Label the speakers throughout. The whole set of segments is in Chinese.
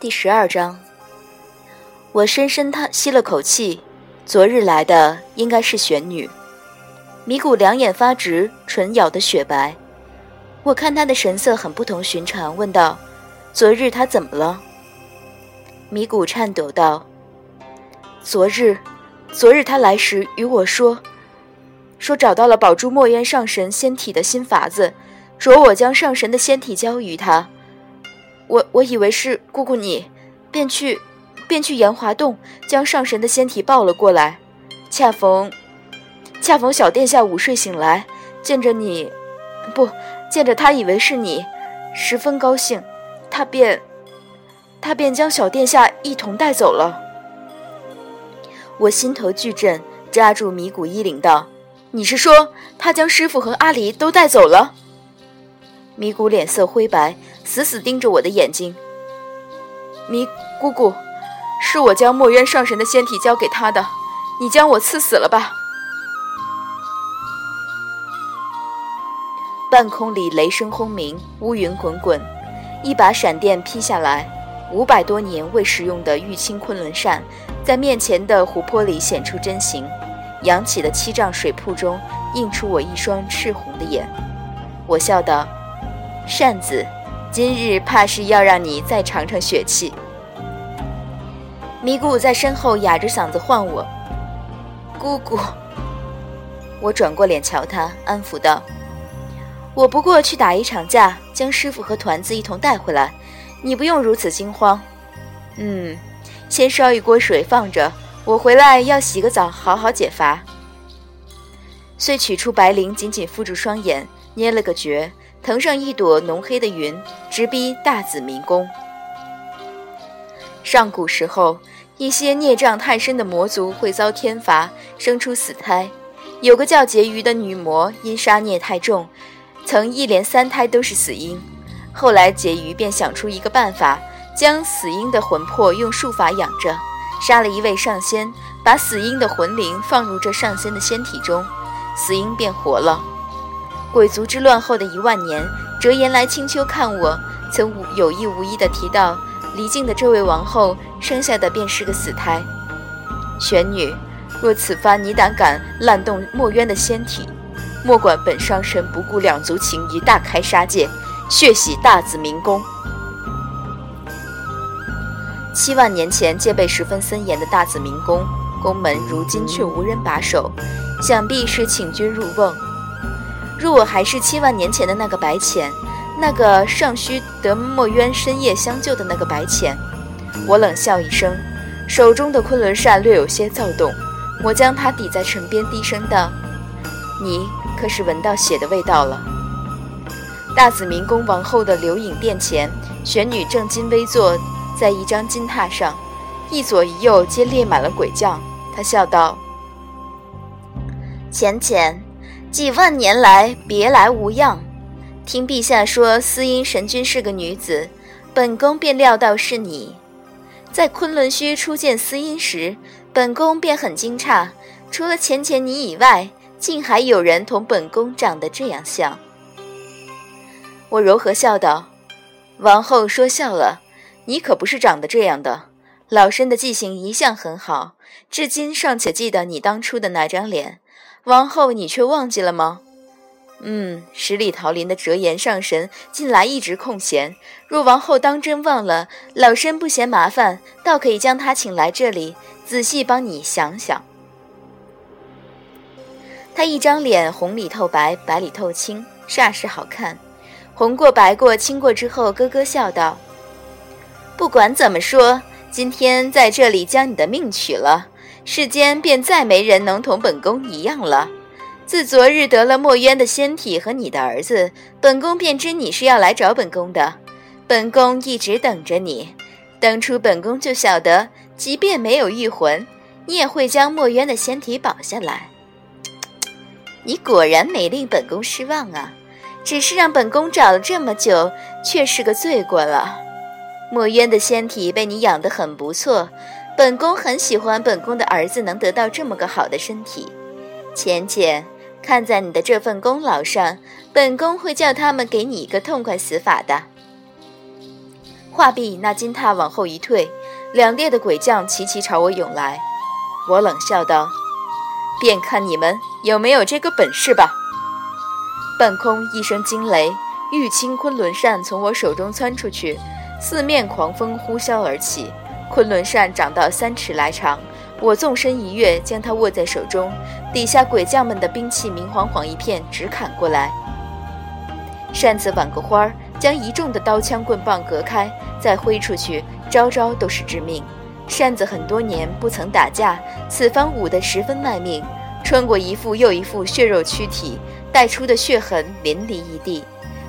Speaker 1: 第十二章，我深深叹吸了口气。昨日来的应该是玄女。米谷两眼发直，唇咬得雪白。我看他的神色很不同寻常，问道：“昨日他怎么了？”米谷颤抖道：“昨日，昨日他来时与我说，说找到了保住墨渊上神仙体的新法子，着我将上神的仙体交于他。”我我以为是姑姑你，便去，便去炎华洞将上神的仙体抱了过来。恰逢，恰逢小殿下午睡醒来，见着你，不见着他，以为是你，十分高兴，他便，他便将小殿下一同带走了。我心头巨震，抓住米谷衣领道：“你是说他将师傅和阿离都带走了？”米谷脸色灰白。死死盯着我的眼睛，迷姑姑，是我将墨渊上神的仙体交给他的，你将我赐死了吧！半空里雷声轰鸣，乌云滚滚，一把闪电劈下来，五百多年未使用的玉清昆仑扇在面前的湖泊里显出真形，扬起的七丈水瀑中映出我一双赤红的眼。我笑道：“扇子。”今日怕是要让你再尝尝血气。迷姑在身后哑着嗓子唤我：“姑姑。”我转过脸瞧他，安抚道：“我不过去打一场架，将师傅和团子一同带回来，你不用如此惊慌。嗯，先烧一锅水放着，我回来要洗个澡，好好解乏。”遂取出白绫，紧紧缚住双眼，捏了个诀。腾上一朵浓黑的云，直逼大紫明宫。上古时候，一些孽障太深的魔族会遭天罚，生出死胎。有个叫婕妤的女魔，因杀孽太重，曾一连三胎都是死婴。后来婕妤便想出一个办法，将死婴的魂魄用术法养着，杀了一位上仙，把死婴的魂灵放入这上仙的仙体中，死婴便活了。鬼族之乱后的一万年，折颜来青丘看我，曾有意无意地提到，离境的这位王后生下的便是个死胎。玄女，若此番你胆敢滥动墨渊的仙体，莫管本上神不顾两族情谊，大开杀戒，血洗大紫明宫。七万年前戒备十分森严的大紫明宫宫门，如今却无人把守，想必是请君入瓮。若我还是七万年前的那个白浅，那个尚需得墨渊深夜相救的那个白浅，我冷笑一声，手中的昆仑扇略有些躁动，我将它抵在唇边，低声道：“你可是闻到血的味道了？”大紫明宫王后的留影殿前，玄女正襟危坐在一张金榻上，一左一右皆列满了鬼将。他笑道：“浅浅。”几万年来，别来无恙。听陛下说，司音神君是个女子，本宫便料到是你。在昆仑虚初见司音时，本宫便很惊诧，除了浅浅你以外，竟还有人同本宫长得这样像。我柔和笑道：“王后说笑了，你可不是长得这样的。老身的记性一向很好，至今尚且记得你当初的那张脸。”王后，你却忘记了吗？嗯，十里桃林的折颜上神近来一直空闲。若王后当真忘了，老身不嫌麻烦，倒可以将他请来这里，仔细帮你想想。他一张脸红里透白，白里透青，煞是好看。红过白过青过之后，咯咯笑道：“不管怎么说，今天在这里将你的命取了。”世间便再没人能同本宫一样了。自昨日得了墨渊的仙体和你的儿子，本宫便知你是要来找本宫的。本宫一直等着你。当初本宫就晓得，即便没有玉魂，你也会将墨渊的仙体保下来。你果然没令本宫失望啊！只是让本宫找了这么久，却是个罪过了。墨渊的仙体被你养得很不错。本宫很喜欢本宫的儿子能得到这么个好的身体，浅浅，看在你的这份功劳上，本宫会叫他们给你一个痛快死法的。话毕，那金榻往后一退，两列的鬼将齐齐朝我涌来。我冷笑道：“便看你们有没有这个本事吧。”半空一声惊雷，玉清昆仑扇从我手中窜出去，四面狂风呼啸而起。昆仑扇长到三尺来长，我纵身一跃，将它握在手中。底下鬼将们的兵器明晃晃一片，直砍过来。扇子挽个花儿，将一众的刀枪棍棒隔开，再挥出去，招招都是致命。扇子很多年不曾打架，此番舞得十分卖命，穿过一副又一副血肉躯体，带出的血痕淋漓一地。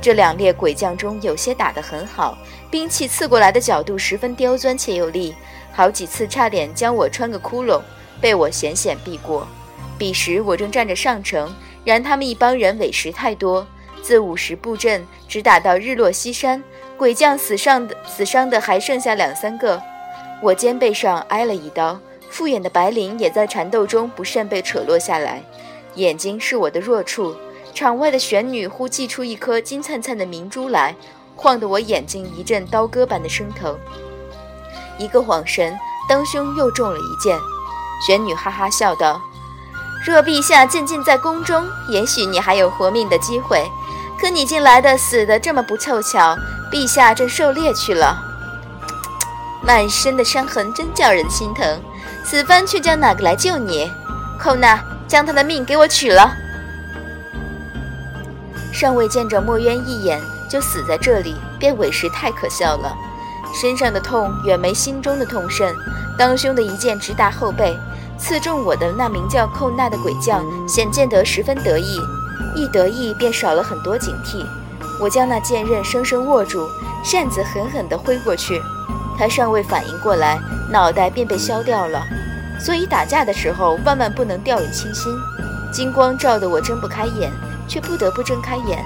Speaker 1: 这两列鬼将中有些打得很好，兵器刺过来的角度十分刁钻且有力，好几次差点将我穿个窟窿，被我险险避过。彼时我正站着上城，然他们一帮人委实太多，自午时布阵直打到日落西山，鬼将死伤的死伤的还剩下两三个。我肩背上挨了一刀，复眼的白绫也在缠斗中不慎被扯落下来，眼睛是我的弱处。场外的玄女忽祭出一颗金灿灿的明珠来，晃得我眼睛一阵刀割般的生疼。一个恍神，当胸又中了一箭。玄女哈哈笑道：“若陛下渐进在宫中，也许你还有活命的机会。可你竟来的死的这么不凑巧，陛下正狩猎去了，满身的伤痕真叫人心疼。此番却叫哪个来救你？寇娜，将他的命给我取了。”尚未见着墨渊一眼就死在这里，便委实太可笑了。身上的痛远没心中的痛甚，当胸的一剑直达后背，刺中我的那名叫寇娜的鬼将，显见得十分得意，一得意便少了很多警惕。我将那剑刃生生握住，扇子狠狠地挥过去，他尚未反应过来，脑袋便被削掉了。所以打架的时候万万不能掉以轻心。金光照得我睁不开眼。却不得不睁开眼，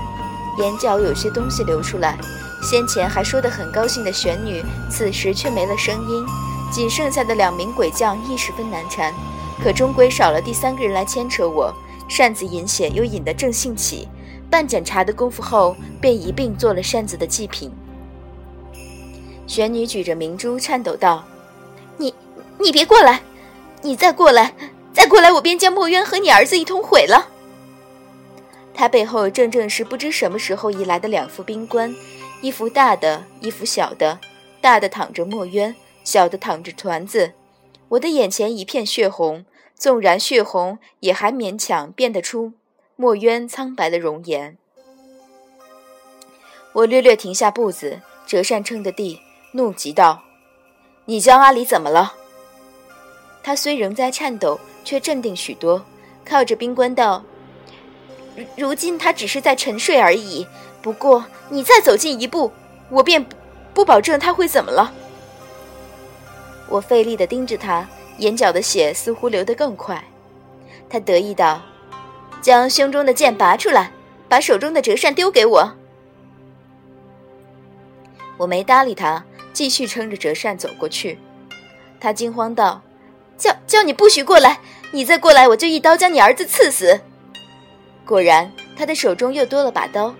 Speaker 1: 眼角有些东西流出来。先前还说得很高兴的玄女，此时却没了声音。仅剩下的两名鬼将亦十分难缠，可终归少了第三个人来牵扯我。扇子引血又引得正兴起，半盏茶的功夫后，便一并做了扇子的祭品。玄女举着明珠，颤抖道：“你，你别过来！你再过来，再过来，我便将墨渊和你儿子一同毁了。”他背后正正是不知什么时候移来的两副冰棺，一副大的，一副小的。大的躺着墨渊，小的躺着团子。我的眼前一片血红，纵然血红，也还勉强辨得出墨渊苍白的容颜。我略略停下步子，折扇撑的地，怒极道：“你将阿离怎么了？”他虽仍在颤抖，却镇定许多，靠着冰棺道。如今他只是在沉睡而已。不过你再走近一步，我便不保证他会怎么了。我费力地盯着他，眼角的血似乎流得更快。他得意道：“将胸中的剑拔出来，把手中的折扇丢给我。”我没搭理他，继续撑着折扇走过去。他惊慌道：“叫叫你不许过来！你再过来，我就一刀将你儿子刺死。”果然，他的手中又多了把刀。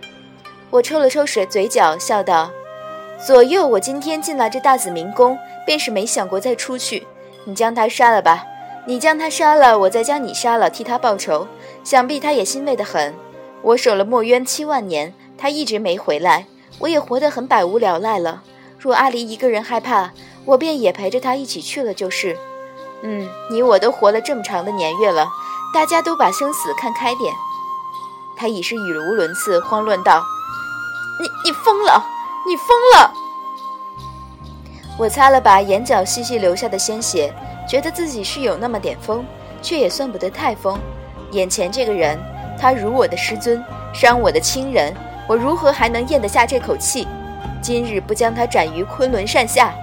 Speaker 1: 我抽了抽水嘴角，笑道：“左右，我今天进来这大紫明宫，便是没想过再出去。你将他杀了吧，你将他杀了，我再将你杀了，替他报仇。想必他也欣慰得很。我守了墨渊七万年，他一直没回来，我也活得很百无聊赖了。若阿离一个人害怕，我便也陪着他一起去了就是。嗯，你我都活了这么长的年月了，大家都把生死看开点。”他已是语无伦次，慌乱道：“你你疯了，你疯了！”我擦了把眼角细细流下的鲜血，觉得自己是有那么点疯，却也算不得太疯。眼前这个人，他辱我的师尊，伤我的亲人，我如何还能咽得下这口气？今日不将他斩于昆仑扇下！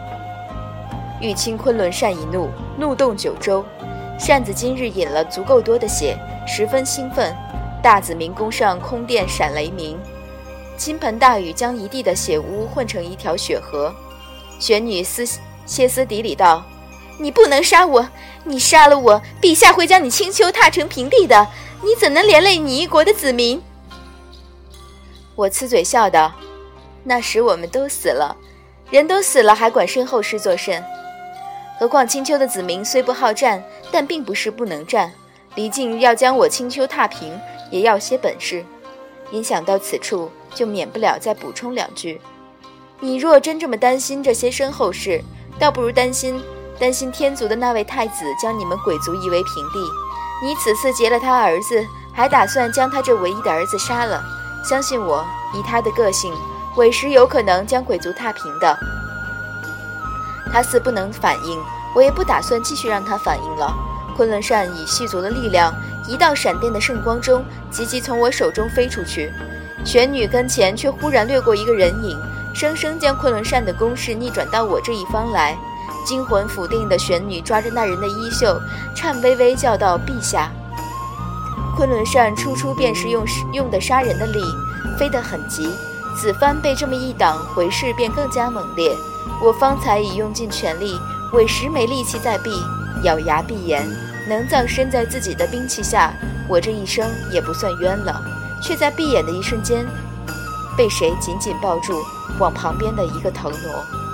Speaker 1: 玉清昆仑扇一怒，怒动九州。扇子今日饮了足够多的血，十分兴奋。大紫明宫上空殿闪雷鸣，倾盆大雨将一地的血污混成一条血河。玄女斯歇斯底里道：“你不能杀我！你杀了我，陛下会将你青丘踏成平地的。你怎能连累你一国的子民？”我呲嘴笑道：“那时我们都死了，人都死了，还管身后事做甚？何况青丘的子民虽不好战，但并不是不能战。离境要将我青丘踏平，也要些本事。因想到此处，就免不了再补充两句：你若真这么担心这些身后事，倒不如担心担心天族的那位太子将你们鬼族夷为平地。你此次劫了他儿子，还打算将他这唯一的儿子杀了。”相信我，以他的个性，委实有可能将鬼族踏平的。他似不能反应，我也不打算继续让他反应了。昆仑扇以细足的力量，一道闪电的圣光中，急急从我手中飞出去。玄女跟前却忽然掠过一个人影，生生将昆仑扇的攻势逆转到我这一方来。惊魂甫定的玄女抓着那人的衣袖，颤巍巍叫道：“陛下！”昆仑扇初初便是用用的杀人的力，飞得很急。此番被这么一挡，回势便更加猛烈。我方才已用尽全力，委实没力气再避，咬牙闭眼，能葬身在自己的兵器下，我这一生也不算冤了。却在闭眼的一瞬间，被谁紧紧抱住，往旁边的一个头挪。